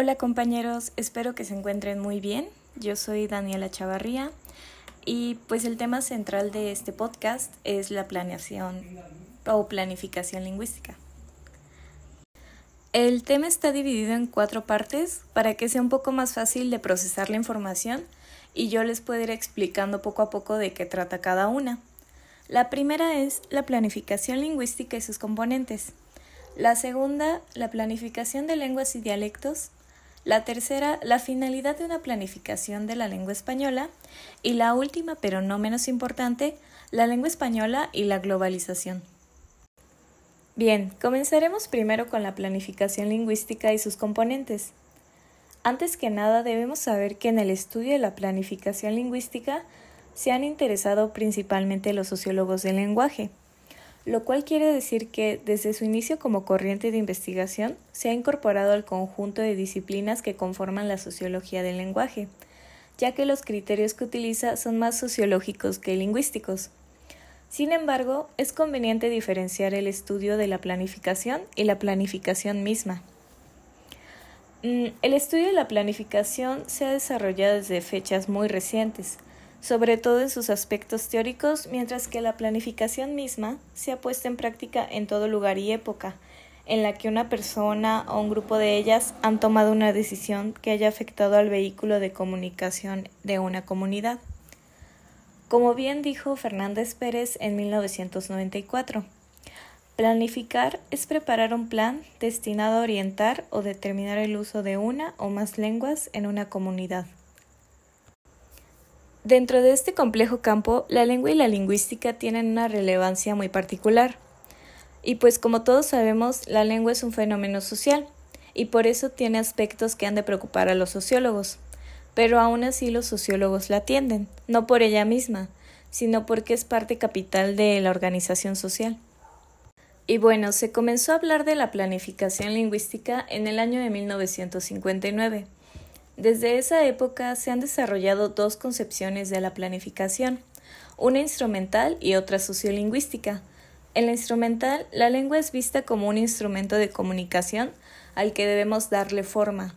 Hola compañeros, espero que se encuentren muy bien. Yo soy Daniela Chavarría y pues el tema central de este podcast es la planeación o planificación lingüística. El tema está dividido en cuatro partes para que sea un poco más fácil de procesar la información y yo les puedo ir explicando poco a poco de qué trata cada una. La primera es la planificación lingüística y sus componentes. La segunda, la planificación de lenguas y dialectos. La tercera, la finalidad de una planificación de la lengua española. Y la última, pero no menos importante, la lengua española y la globalización. Bien, comenzaremos primero con la planificación lingüística y sus componentes. Antes que nada debemos saber que en el estudio de la planificación lingüística se han interesado principalmente los sociólogos del lenguaje lo cual quiere decir que desde su inicio como corriente de investigación se ha incorporado al conjunto de disciplinas que conforman la sociología del lenguaje, ya que los criterios que utiliza son más sociológicos que lingüísticos. Sin embargo, es conveniente diferenciar el estudio de la planificación y la planificación misma. Mm, el estudio de la planificación se ha desarrollado desde fechas muy recientes, sobre todo en sus aspectos teóricos, mientras que la planificación misma se ha puesto en práctica en todo lugar y época, en la que una persona o un grupo de ellas han tomado una decisión que haya afectado al vehículo de comunicación de una comunidad. Como bien dijo Fernández Pérez en 1994, planificar es preparar un plan destinado a orientar o determinar el uso de una o más lenguas en una comunidad. Dentro de este complejo campo, la lengua y la lingüística tienen una relevancia muy particular. Y pues como todos sabemos, la lengua es un fenómeno social, y por eso tiene aspectos que han de preocupar a los sociólogos. Pero aún así los sociólogos la atienden, no por ella misma, sino porque es parte capital de la organización social. Y bueno, se comenzó a hablar de la planificación lingüística en el año de 1959 desde esa época se han desarrollado dos concepciones de la planificación, una instrumental y otra sociolingüística. En la instrumental, la lengua es vista como un instrumento de comunicación al que debemos darle forma,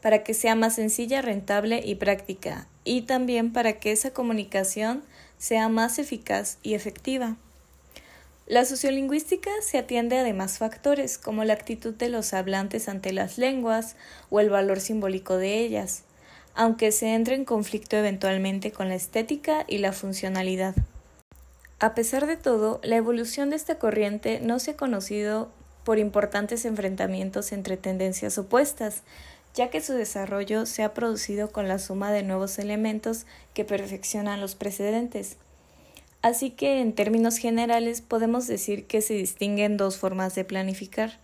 para que sea más sencilla, rentable y práctica, y también para que esa comunicación sea más eficaz y efectiva. La sociolingüística se atiende a demás factores, como la actitud de los hablantes ante las lenguas o el valor simbólico de ellas, aunque se entre en conflicto eventualmente con la estética y la funcionalidad. A pesar de todo, la evolución de esta corriente no se ha conocido por importantes enfrentamientos entre tendencias opuestas, ya que su desarrollo se ha producido con la suma de nuevos elementos que perfeccionan los precedentes. Así que en términos generales podemos decir que se distinguen dos formas de planificar,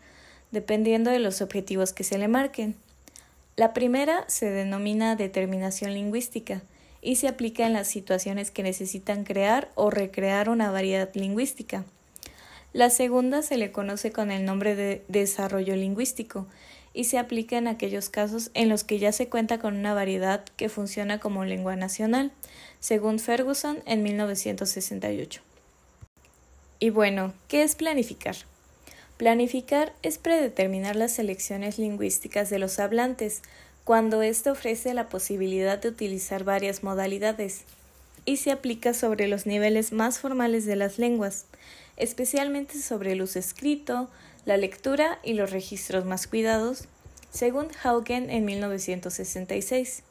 dependiendo de los objetivos que se le marquen. La primera se denomina determinación lingüística y se aplica en las situaciones que necesitan crear o recrear una variedad lingüística. La segunda se le conoce con el nombre de desarrollo lingüístico y se aplica en aquellos casos en los que ya se cuenta con una variedad que funciona como lengua nacional, según Ferguson en 1968. Y bueno, ¿qué es planificar? Planificar es predeterminar las selecciones lingüísticas de los hablantes, cuando éste ofrece la posibilidad de utilizar varias modalidades, y se aplica sobre los niveles más formales de las lenguas, especialmente sobre el uso escrito, la lectura y los registros más cuidados, según Haugen en 1966.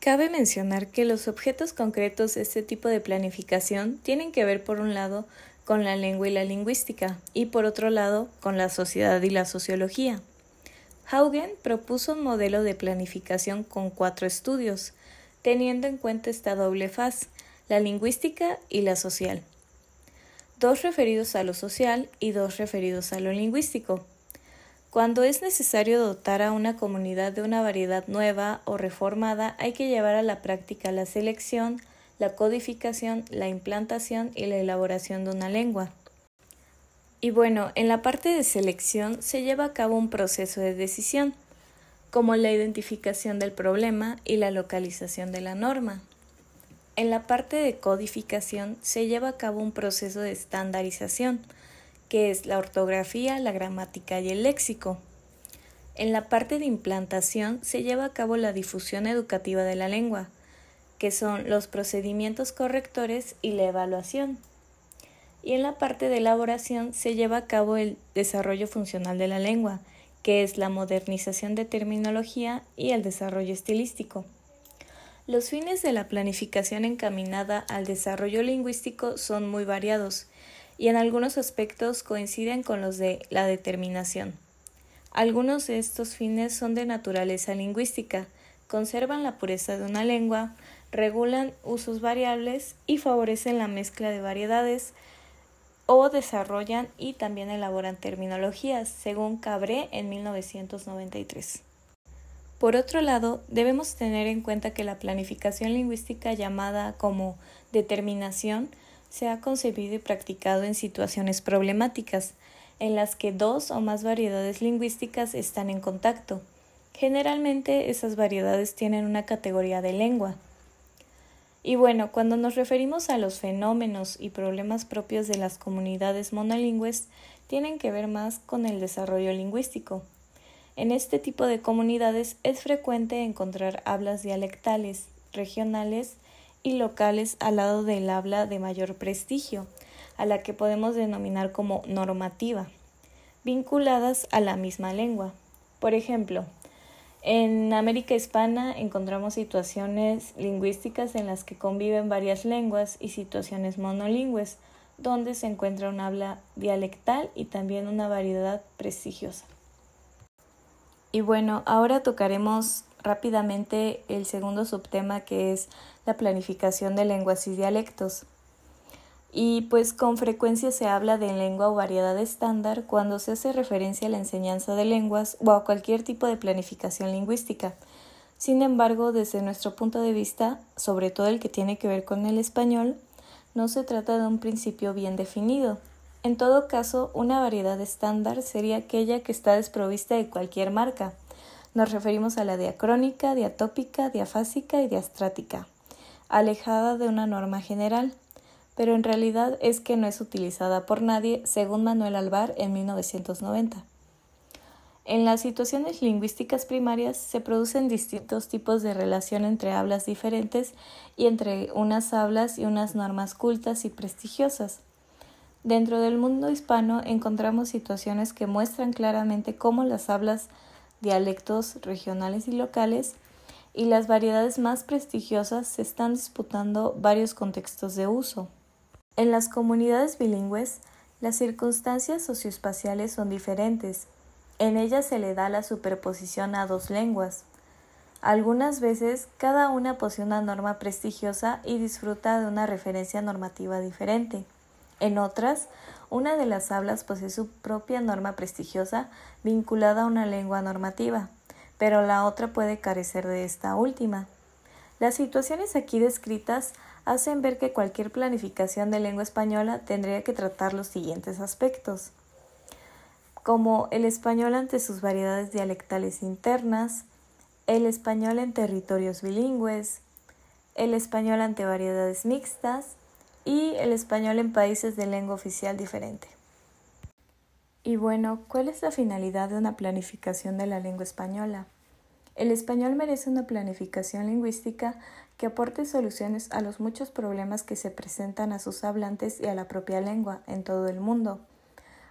Cabe mencionar que los objetos concretos de este tipo de planificación tienen que ver por un lado con la lengua y la lingüística y por otro lado con la sociedad y la sociología. Haugen propuso un modelo de planificación con cuatro estudios, teniendo en cuenta esta doble faz, la lingüística y la social. Dos referidos a lo social y dos referidos a lo lingüístico. Cuando es necesario dotar a una comunidad de una variedad nueva o reformada, hay que llevar a la práctica la selección, la codificación, la implantación y la elaboración de una lengua. Y bueno, en la parte de selección se lleva a cabo un proceso de decisión, como la identificación del problema y la localización de la norma. En la parte de codificación se lleva a cabo un proceso de estandarización, que es la ortografía, la gramática y el léxico. En la parte de implantación se lleva a cabo la difusión educativa de la lengua, que son los procedimientos correctores y la evaluación. Y en la parte de elaboración se lleva a cabo el desarrollo funcional de la lengua, que es la modernización de terminología y el desarrollo estilístico. Los fines de la planificación encaminada al desarrollo lingüístico son muy variados y en algunos aspectos coinciden con los de la determinación. Algunos de estos fines son de naturaleza lingüística, conservan la pureza de una lengua, regulan usos variables y favorecen la mezcla de variedades o desarrollan y también elaboran terminologías, según Cabré en 1993. Por otro lado, debemos tener en cuenta que la planificación lingüística llamada como determinación se ha concebido y practicado en situaciones problemáticas, en las que dos o más variedades lingüísticas están en contacto. Generalmente esas variedades tienen una categoría de lengua. Y bueno, cuando nos referimos a los fenómenos y problemas propios de las comunidades monolingües, tienen que ver más con el desarrollo lingüístico. En este tipo de comunidades es frecuente encontrar hablas dialectales, regionales y locales al lado del habla de mayor prestigio, a la que podemos denominar como normativa, vinculadas a la misma lengua. Por ejemplo, en América Hispana encontramos situaciones lingüísticas en las que conviven varias lenguas y situaciones monolingües, donde se encuentra un habla dialectal y también una variedad prestigiosa. Y bueno, ahora tocaremos rápidamente el segundo subtema que es la planificación de lenguas y dialectos. Y pues con frecuencia se habla de lengua o variedad estándar cuando se hace referencia a la enseñanza de lenguas o a cualquier tipo de planificación lingüística. Sin embargo, desde nuestro punto de vista, sobre todo el que tiene que ver con el español, no se trata de un principio bien definido, en todo caso, una variedad estándar sería aquella que está desprovista de cualquier marca. Nos referimos a la diacrónica, diatópica, diafásica y diastrática, alejada de una norma general, pero en realidad es que no es utilizada por nadie, según Manuel Alvar en 1990. En las situaciones lingüísticas primarias se producen distintos tipos de relación entre hablas diferentes y entre unas hablas y unas normas cultas y prestigiosas. Dentro del mundo hispano encontramos situaciones que muestran claramente cómo las hablas, dialectos regionales y locales y las variedades más prestigiosas se están disputando varios contextos de uso. En las comunidades bilingües, las circunstancias socioespaciales son diferentes. En ellas se le da la superposición a dos lenguas. Algunas veces cada una posee una norma prestigiosa y disfruta de una referencia normativa diferente. En otras, una de las hablas posee su propia norma prestigiosa vinculada a una lengua normativa, pero la otra puede carecer de esta última. Las situaciones aquí descritas hacen ver que cualquier planificación de lengua española tendría que tratar los siguientes aspectos, como el español ante sus variedades dialectales internas, el español en territorios bilingües, el español ante variedades mixtas, y el español en países de lengua oficial diferente. Y bueno, ¿cuál es la finalidad de una planificación de la lengua española? El español merece una planificación lingüística que aporte soluciones a los muchos problemas que se presentan a sus hablantes y a la propia lengua en todo el mundo,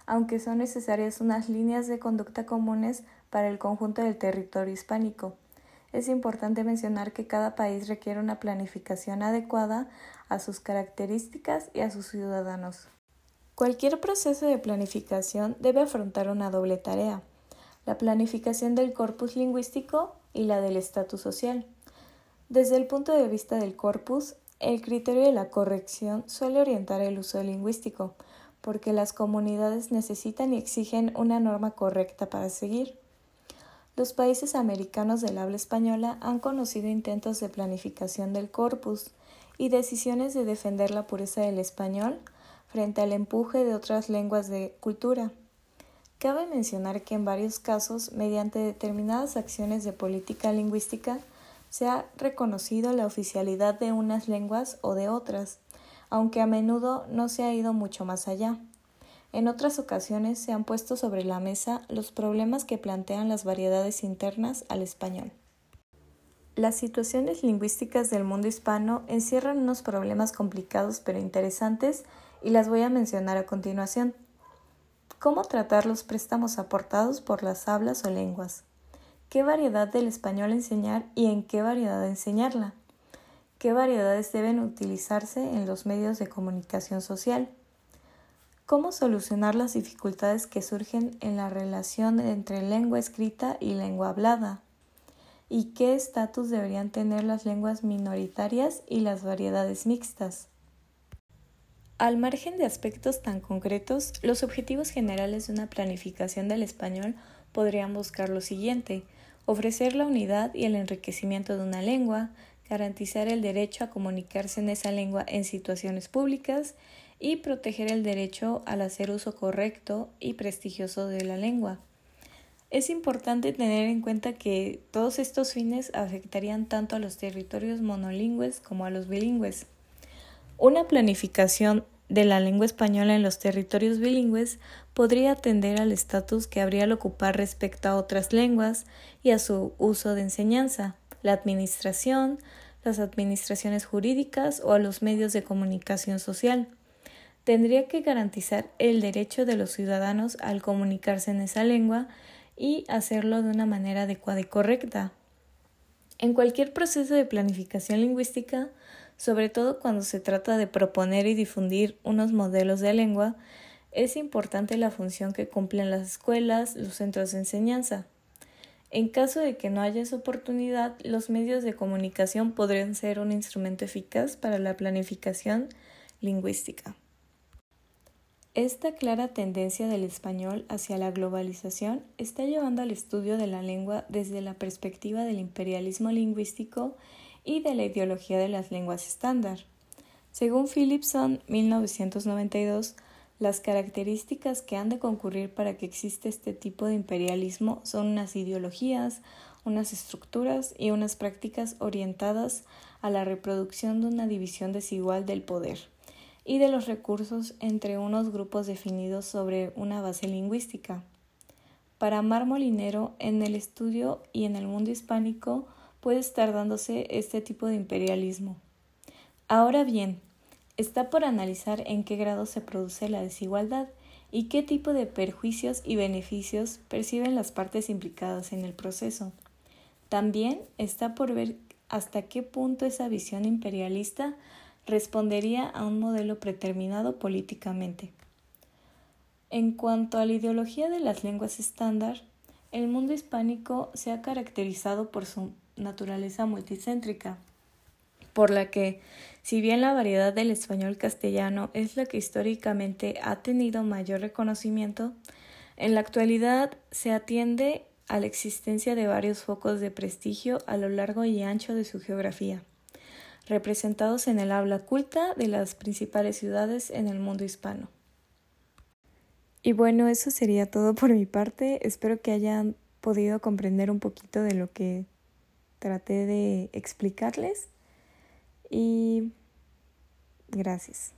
aunque son necesarias unas líneas de conducta comunes para el conjunto del territorio hispánico. Es importante mencionar que cada país requiere una planificación adecuada a sus características y a sus ciudadanos. Cualquier proceso de planificación debe afrontar una doble tarea, la planificación del corpus lingüístico y la del estatus social. Desde el punto de vista del corpus, el criterio de la corrección suele orientar el uso lingüístico, porque las comunidades necesitan y exigen una norma correcta para seguir. Los países americanos del habla española han conocido intentos de planificación del corpus, y decisiones de defender la pureza del español frente al empuje de otras lenguas de cultura. Cabe mencionar que en varios casos, mediante determinadas acciones de política lingüística, se ha reconocido la oficialidad de unas lenguas o de otras, aunque a menudo no se ha ido mucho más allá. En otras ocasiones se han puesto sobre la mesa los problemas que plantean las variedades internas al español. Las situaciones lingüísticas del mundo hispano encierran unos problemas complicados pero interesantes y las voy a mencionar a continuación. ¿Cómo tratar los préstamos aportados por las hablas o lenguas? ¿Qué variedad del español enseñar y en qué variedad enseñarla? ¿Qué variedades deben utilizarse en los medios de comunicación social? ¿Cómo solucionar las dificultades que surgen en la relación entre lengua escrita y lengua hablada? y qué estatus deberían tener las lenguas minoritarias y las variedades mixtas. Al margen de aspectos tan concretos, los objetivos generales de una planificación del español podrían buscar lo siguiente ofrecer la unidad y el enriquecimiento de una lengua, garantizar el derecho a comunicarse en esa lengua en situaciones públicas y proteger el derecho al hacer uso correcto y prestigioso de la lengua. Es importante tener en cuenta que todos estos fines afectarían tanto a los territorios monolingües como a los bilingües. Una planificación de la lengua española en los territorios bilingües podría atender al estatus que habría al ocupar respecto a otras lenguas y a su uso de enseñanza, la administración, las administraciones jurídicas o a los medios de comunicación social. Tendría que garantizar el derecho de los ciudadanos al comunicarse en esa lengua y hacerlo de una manera adecuada y correcta. En cualquier proceso de planificación lingüística, sobre todo cuando se trata de proponer y difundir unos modelos de lengua, es importante la función que cumplen las escuelas, los centros de enseñanza. En caso de que no haya esa oportunidad, los medios de comunicación podrían ser un instrumento eficaz para la planificación lingüística. Esta clara tendencia del español hacia la globalización está llevando al estudio de la lengua desde la perspectiva del imperialismo lingüístico y de la ideología de las lenguas estándar. Según Philipson, 1992, las características que han de concurrir para que exista este tipo de imperialismo son unas ideologías, unas estructuras y unas prácticas orientadas a la reproducción de una división desigual del poder y de los recursos entre unos grupos definidos sobre una base lingüística. Para Mar Molinero, en el estudio y en el mundo hispánico puede estar dándose este tipo de imperialismo. Ahora bien, está por analizar en qué grado se produce la desigualdad y qué tipo de perjuicios y beneficios perciben las partes implicadas en el proceso. También está por ver hasta qué punto esa visión imperialista respondería a un modelo preterminado políticamente. En cuanto a la ideología de las lenguas estándar, el mundo hispánico se ha caracterizado por su naturaleza multicéntrica, por la que, si bien la variedad del español castellano es la que históricamente ha tenido mayor reconocimiento, en la actualidad se atiende a la existencia de varios focos de prestigio a lo largo y ancho de su geografía representados en el habla culta de las principales ciudades en el mundo hispano. Y bueno, eso sería todo por mi parte. Espero que hayan podido comprender un poquito de lo que traté de explicarles. Y gracias.